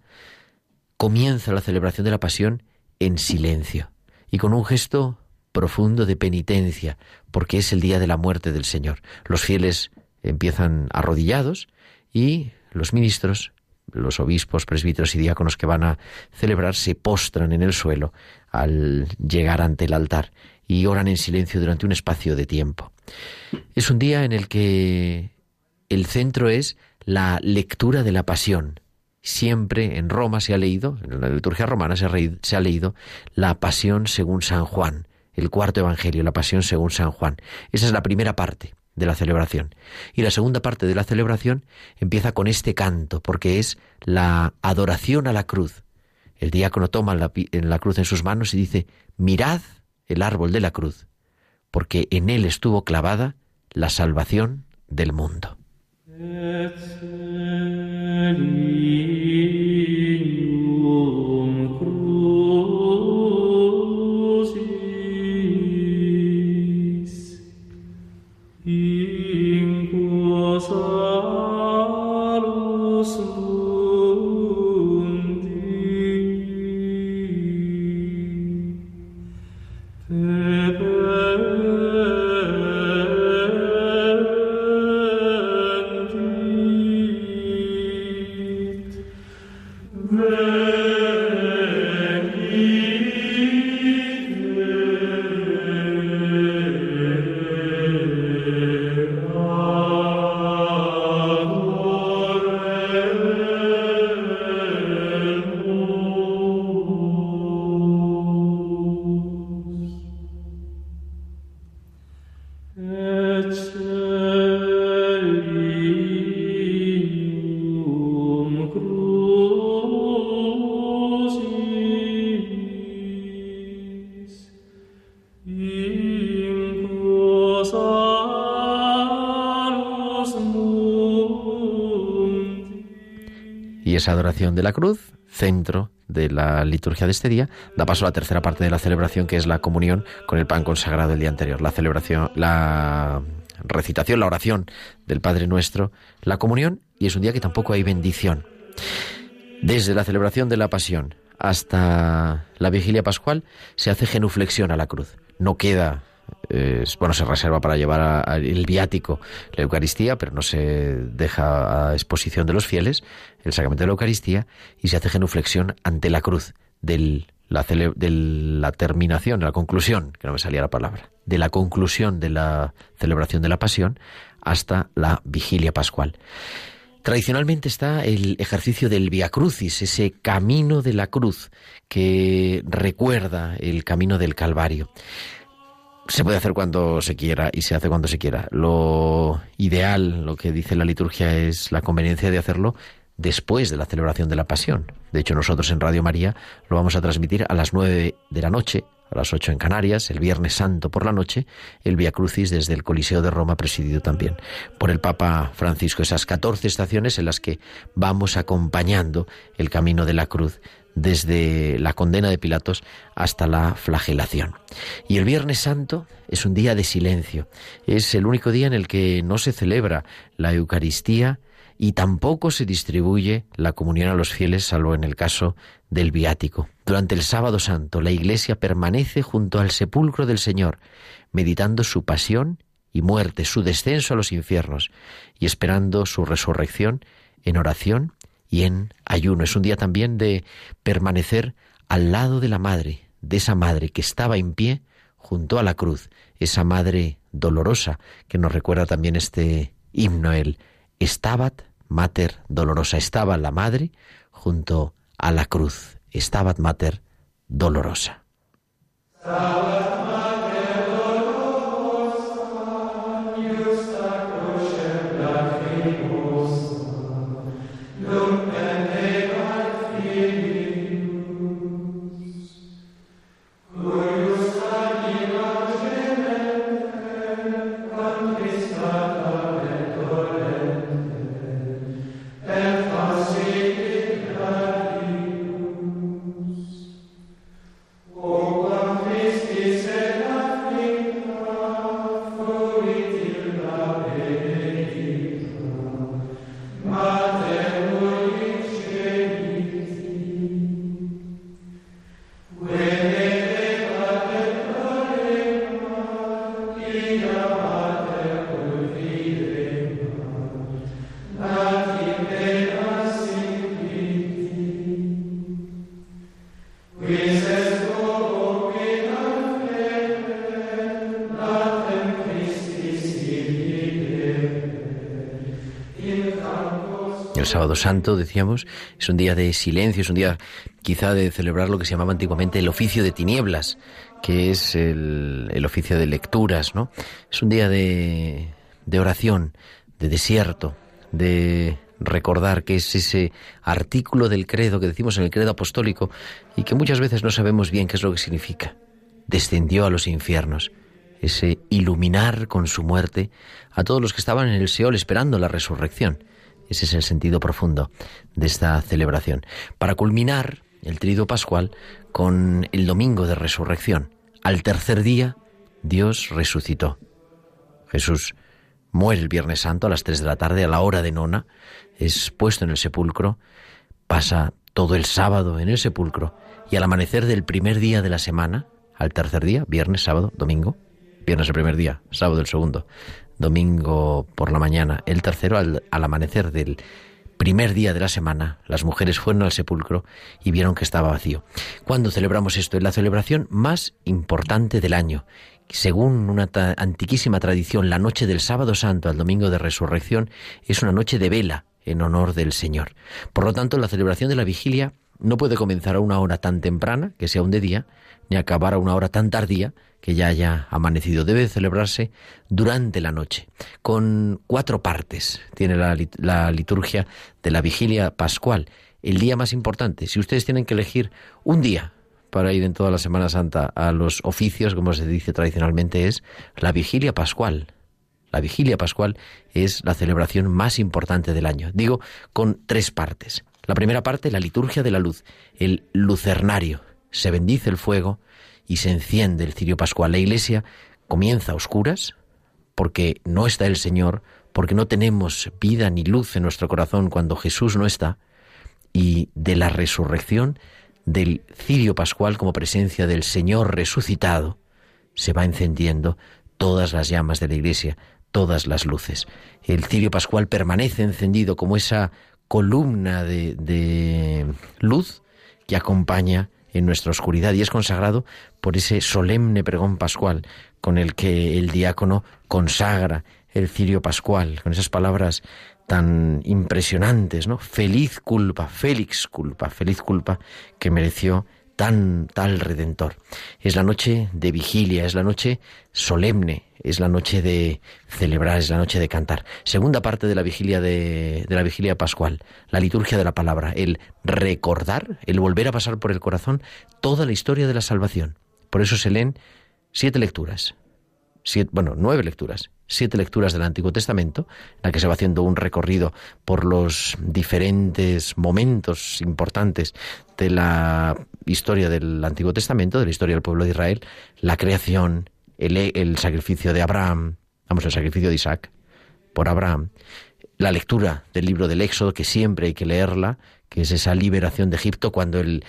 Comienza la celebración de la pasión en silencio y con un gesto profundo de penitencia, porque es el día de la muerte del Señor. Los fieles empiezan arrodillados y los ministros, los obispos, presbíteros y diáconos que van a celebrar se postran en el suelo al llegar ante el altar y oran en silencio durante un espacio de tiempo. Es un día en el que el centro es la lectura de la pasión, siempre en Roma se ha leído, en la liturgia romana se ha, leído la pasión según San Juan, el cuarto evangelio, la pasión según San Juan. Esa es la primera parte de la celebración. Y la segunda parte de la celebración empieza con este canto, porque es la adoración a la cruz. El diácono toma la, cruz en sus manos y dice, mirad el árbol de la cruz, porque en él estuvo clavada la salvación del mundo. Esa adoración de la cruz, centro de la liturgia de este día, da paso a la tercera parte de la celebración, que es la comunión con el pan consagrado el día anterior. La celebración, la recitación, la oración del Padre Nuestro, la comunión, y es un día que tampoco hay bendición. Desde la celebración de la pasión hasta la vigilia pascual se hace genuflexión a la cruz. No queda bueno, se reserva para llevar el viático la Eucaristía, pero no se deja a exposición de los fieles el sacramento de la Eucaristía y se hace genuflexión ante la cruz la, de la terminación, de la conclusión, que no me salía la palabra, de la conclusión de la celebración de la Pasión hasta la vigilia pascual. Tradicionalmente está el ejercicio del Via Crucis, ese camino de la cruz que recuerda el camino del Calvario se puede hacer cuando se quiera y se hace cuando se quiera. Lo ideal, lo que dice la liturgia, es la conveniencia de hacerlo después de la celebración de la Pasión. De hecho, nosotros en Radio María lo vamos a transmitir a las nueve de la noche, a las ocho en Canarias, el Viernes Santo por la noche, el Via Crucis desde el Coliseo de Roma, presidido también por el Papa Francisco. Esas catorce estaciones en las que vamos acompañando el camino de la cruz desde la condena de Pilatos hasta la flagelación. Y el Viernes Santo es un día de silencio, es el único día en el que no se celebra la Eucaristía y tampoco se distribuye la comunión a los fieles, salvo en el caso del viático. Durante el sábado santo, la Iglesia permanece junto al sepulcro del Señor, meditando su pasión y muerte, su descenso a los infiernos, y esperando su resurrección en oración y en ayuno. Es un día también de permanecer al lado de la madre, de esa madre que estaba en pie junto a la cruz, esa madre dolorosa que nos recuerda también este himno, el Estabat Mater Dolorosa. Estaba la madre junto a la cruz. Estabat Mater Dolorosa. Santo, decíamos, es un día de silencio, es un día quizá de celebrar lo que se llamaba antiguamente el oficio de tinieblas, que es el, el oficio de lecturas, ¿no? Es un día de, de oración, de desierto, de recordar que es ese artículo del credo que decimos en el credo apostólico y que muchas veces no sabemos bien qué es lo que significa. Descendió a los infiernos, ese iluminar con su muerte a todos los que estaban en el Seol esperando la resurrección. Ese es el sentido profundo de esta celebración. Para culminar el trido pascual con el domingo de resurrección. Al tercer día, Dios resucitó. Jesús muere el Viernes Santo a las tres de la tarde, a la hora de nona, es puesto en el sepulcro, pasa todo el sábado en el sepulcro y al amanecer del primer día de la semana, al tercer día, viernes, sábado, domingo, viernes el primer día, sábado el segundo, domingo por la mañana, el tercero al, amanecer del primer día de la semana, las mujeres fueron al sepulcro y vieron que estaba vacío. ¿Cuándo celebramos esto? Es la celebración más importante del año. Según una antiquísima tradición, la noche del sábado santo al domingo de resurrección es una noche de vela en honor del Señor. Por lo tanto, la celebración de la vigilia no puede comenzar a una hora tan temprana, que sea un de día, ni acabar a una hora tan tardía, que ya haya amanecido. Debe celebrarse durante la noche, con cuatro partes. Tiene la, la liturgia de la vigilia pascual, el día más importante. Si ustedes tienen que elegir un día para ir en toda la Semana Santa a los oficios, como se dice tradicionalmente, es la vigilia pascual. La vigilia pascual es la celebración más importante del año. Digo, con tres partes. La primera parte, la liturgia de la luz, el lucernario. Se bendice el fuego y se enciende el cirio pascual. La iglesia comienza a oscuras porque no está el Señor, porque no tenemos vida ni luz en nuestro corazón cuando Jesús no está. Y de la resurrección, del cirio pascual como presencia del Señor resucitado, se va encendiendo todas las llamas de la iglesia, todas las luces. El cirio pascual permanece encendido como esa columna de, luz que acompaña en nuestra oscuridad y es consagrado por ese solemne pregón pascual con el que el diácono consagra el cirio pascual, con esas palabras tan impresionantes, ¿no? Feliz culpa, félix culpa, feliz culpa que mereció tan tal redentor. Es la noche de vigilia, es la noche solemne, es la noche de celebrar, es la noche de cantar. Segunda parte de la vigilia de, de, la vigilia pascual, la liturgia de la palabra, el recordar, el volver a pasar por el corazón toda la historia de la salvación. Por eso se leen siete lecturas, siete, bueno, nueve lecturas, siete lecturas del Antiguo Testamento, en la que se va haciendo un recorrido por los diferentes momentos importantes de la historia del Antiguo Testamento, de la historia del pueblo de Israel, la creación, el, sacrificio de Abraham, vamos, el sacrificio de Isaac por Abraham, la lectura del libro del Éxodo, que siempre hay que leerla, que es esa liberación de Egipto cuando el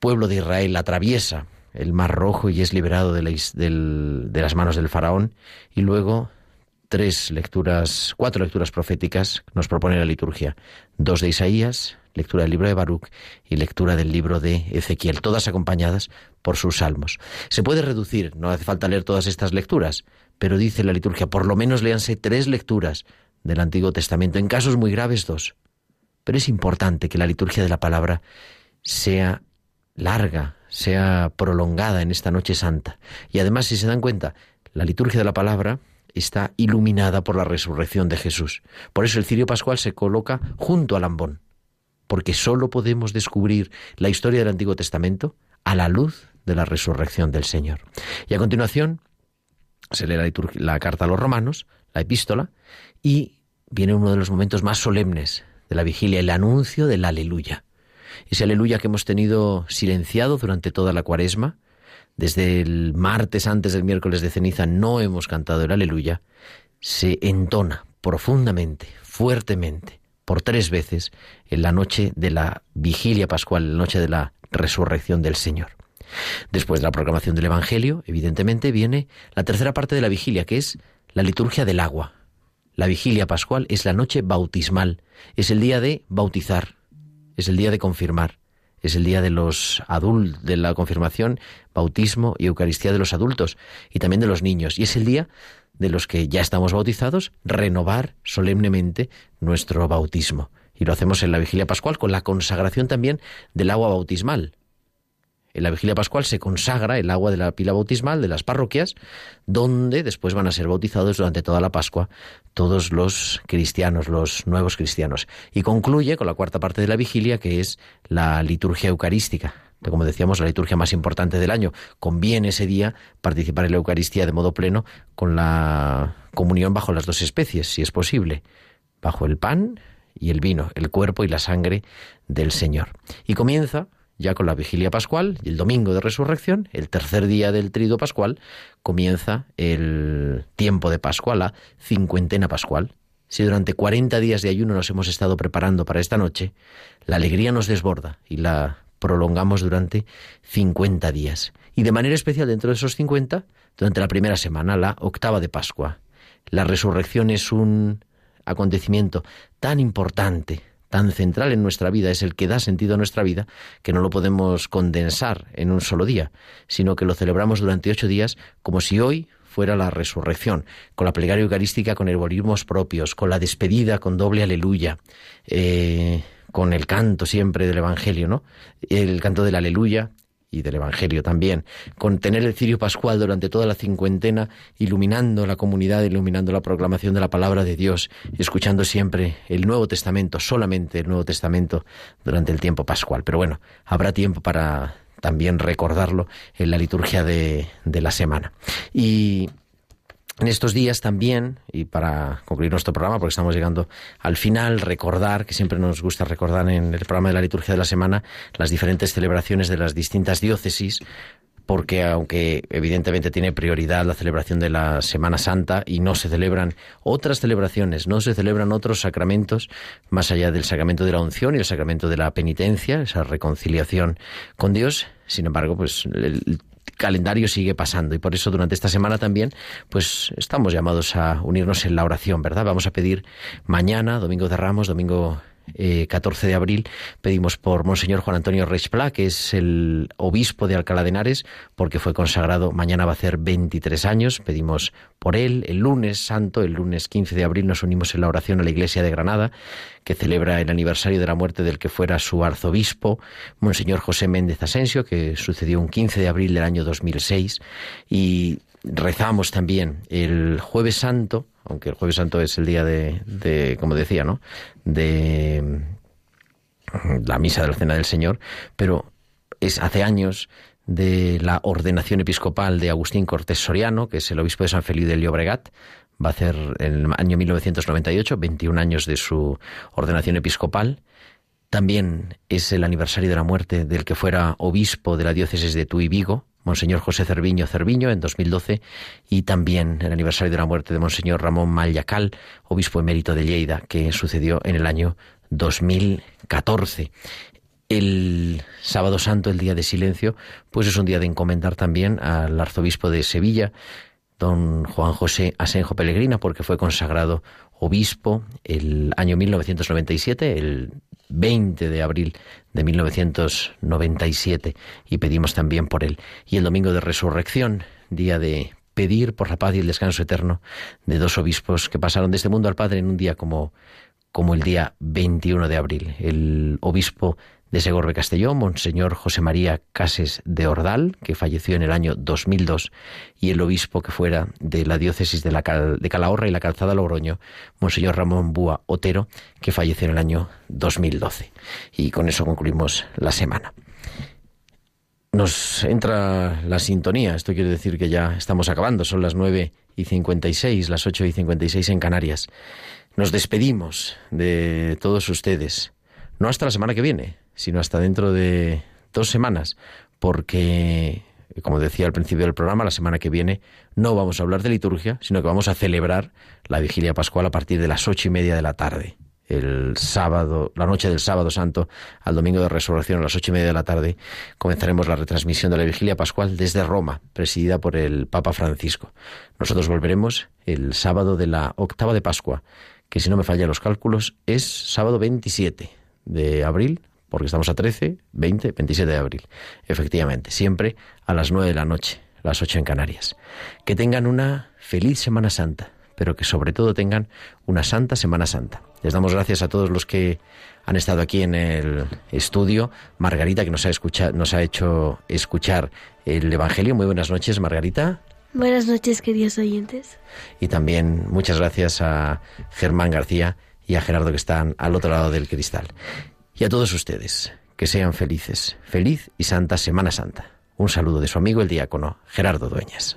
pueblo de Israel atraviesa el mar rojo y es liberado de, de las manos del faraón, y luego tres lecturas, cuatro lecturas proféticas nos propone la liturgia, dos de Isaías, lectura del libro de Baruch y lectura del libro de Ezequiel, todas acompañadas por sus salmos. Se puede reducir, no hace falta leer todas estas lecturas, pero dice la liturgia, por lo menos léanse tres lecturas del Antiguo Testamento, en casos muy graves dos. Pero es importante que la liturgia de la palabra sea larga, sea prolongada en esta noche santa. Y además, si se dan cuenta, la liturgia de la palabra está iluminada por la resurrección de Jesús. Por eso el cirio pascual se coloca junto al ambón porque sólo podemos descubrir la historia del Antiguo Testamento a la luz de la resurrección del Señor. Y a continuación se lee la, carta a los romanos, la epístola, y viene uno de los momentos más solemnes de la vigilia, el anuncio del aleluya. Ese aleluya que hemos tenido silenciado durante toda la cuaresma, desde el martes antes del miércoles de ceniza no hemos cantado el aleluya, se entona profundamente, fuertemente, por tres veces en la noche de la vigilia pascual, la noche de la resurrección del Señor. Después de la proclamación del Evangelio, evidentemente, viene la tercera parte de la vigilia, que es la liturgia del agua. La vigilia pascual es la noche bautismal, es el día de bautizar, es el día de confirmar, es el día de los adultos, de la confirmación, bautismo y Eucaristía de los adultos y también de los niños. Y es el día de los que ya estamos bautizados, renovar solemnemente nuestro bautismo. Y lo hacemos en la vigilia pascual con la consagración también del agua bautismal. En la vigilia pascual se consagra el agua de la pila bautismal de las parroquias, donde después van a ser bautizados durante toda la Pascua todos los cristianos, los nuevos cristianos. Y concluye con la cuarta parte de la vigilia, que es la liturgia eucarística. Como decíamos, la liturgia más importante del año. Conviene ese día participar en la Eucaristía de modo pleno con la comunión bajo las dos especies, si es posible, bajo el pan y el vino, el cuerpo y la sangre del Señor. Y comienza ya con la vigilia pascual y el domingo de resurrección, el tercer día del trido pascual, comienza el tiempo de Pascua, la cincuentena pascual. Si durante 40 días de ayuno nos hemos estado preparando para esta noche, la alegría nos desborda y la prolongamos durante 50 días. Y de manera especial dentro de esos 50, durante la primera semana, la octava de Pascua. La resurrección es un acontecimiento tan importante, tan central en nuestra vida, es el que da sentido a nuestra vida, que no lo podemos condensar en un solo día, sino que lo celebramos durante ocho días como si hoy fuera la resurrección, con la plegaria eucarística, con herborismos propios, con la despedida, con doble aleluya, eh, con el canto siempre del Evangelio, ¿no? El canto del aleluya, y del Evangelio también, con tener el cirio pascual durante toda la cincuentena, iluminando la comunidad, iluminando la proclamación de la palabra de Dios, escuchando siempre el Nuevo Testamento, solamente el Nuevo Testamento durante el tiempo pascual. Pero bueno, habrá tiempo para también recordarlo en la liturgia de, de la semana. Y en estos días también, y para concluir nuestro programa, porque estamos llegando al final, recordar, que siempre nos gusta recordar en el programa de la liturgia de la semana, las diferentes celebraciones de las distintas diócesis, porque aunque evidentemente tiene prioridad la celebración de la Semana Santa y no se celebran otras celebraciones, no se celebran otros sacramentos más allá del sacramento de la unción y el sacramento de la penitencia, esa reconciliación con Dios, sin embargo, pues el calendario sigue pasando y por eso durante esta semana también pues estamos llamados a unirnos en la oración, ¿verdad? Vamos a pedir mañana, domingo de Ramos, domingo 14 eh, de abril, pedimos por Monseñor Juan Antonio Reichpla, que es el obispo de Alcalá de Henares, porque fue consagrado, mañana va a hacer 23 años, pedimos por él. El lunes santo, el lunes 15 de abril, nos unimos en la oración a la iglesia de Granada, que celebra el aniversario de la muerte del que fuera su arzobispo, Monseñor José Méndez Asensio, que sucedió un 15 de abril del año 2006, y rezamos también el jueves santo, aunque el jueves santo es el día de, como decía, ¿no? De mm, la misa de la Cena del Señor, pero es hace años de la ordenación episcopal de Agustín Cortés Soriano, que es el obispo de San Felipe de Llobregat, va a hacer en el año 1998, 21 años de su ordenación episcopal. También es el aniversario de la muerte del que fuera obispo de la diócesis de Tuy Vigo, Monseñor José Cerviño Cerviño en 2012 y también el aniversario de la muerte de Monseñor Ramón Mallacal, obispo emérito de Lleida, que sucedió en el año 2014. El sábado santo, el día de silencio, pues es un día de encomendar también al arzobispo de Sevilla, don Juan José Asenjo Pellegrina, porque fue consagrado obispo el año 1997, el 20 de abril de 1997 y pedimos también por él. Y el domingo de resurrección, día de pedir por la paz y el descanso eterno de dos obispos que pasaron de este mundo al Padre en un día como, como el día 21 de abril. El obispo de Segorbe Castellón, Monseñor José María Cases de Ordal, que falleció en el año 2002, y el obispo que fuera de la diócesis de, de Calahorra y la Calzada Logroño, Monseñor Ramón Búa Otero, que falleció en el año 2012. Y con eso concluimos la semana. Nos entra la sintonía, esto quiere decir que ya estamos acabando, son las 9 y 56, las 8 y 56 en Canarias. Nos despedimos de todos ustedes, no hasta la semana que viene, sino hasta dentro de dos semanas, porque, como decía al principio del programa, la semana que viene no vamos a hablar de liturgia, sino que vamos a celebrar la vigilia pascual a partir de las ocho y media de la tarde. El sábado, la noche del sábado santo al domingo de resurrección a las ocho y media de la tarde, comenzaremos la retransmisión de la vigilia pascual desde Roma, presidida por el Papa Francisco. Nosotros volveremos el sábado de la octava de Pascua, que si no me fallan los cálculos es sábado 27 de abril porque estamos a 13, 20, 27 de abril. Efectivamente, siempre a las 9 de la noche, las 8 en Canarias. Que tengan una feliz Semana Santa, pero que sobre todo tengan una santa Semana Santa. Les damos gracias a todos los que han estado aquí en el estudio. Margarita, que nos ha, escuchado, nos ha hecho escuchar el Evangelio. Muy buenas noches, Margarita. Buenas noches, queridos oyentes. Y también muchas gracias a Germán García y a Gerardo que están al otro lado del cristal. Y a todos ustedes, que sean felices. Feliz y santa Semana Santa. Un saludo de su amigo el diácono Gerardo Dueñas.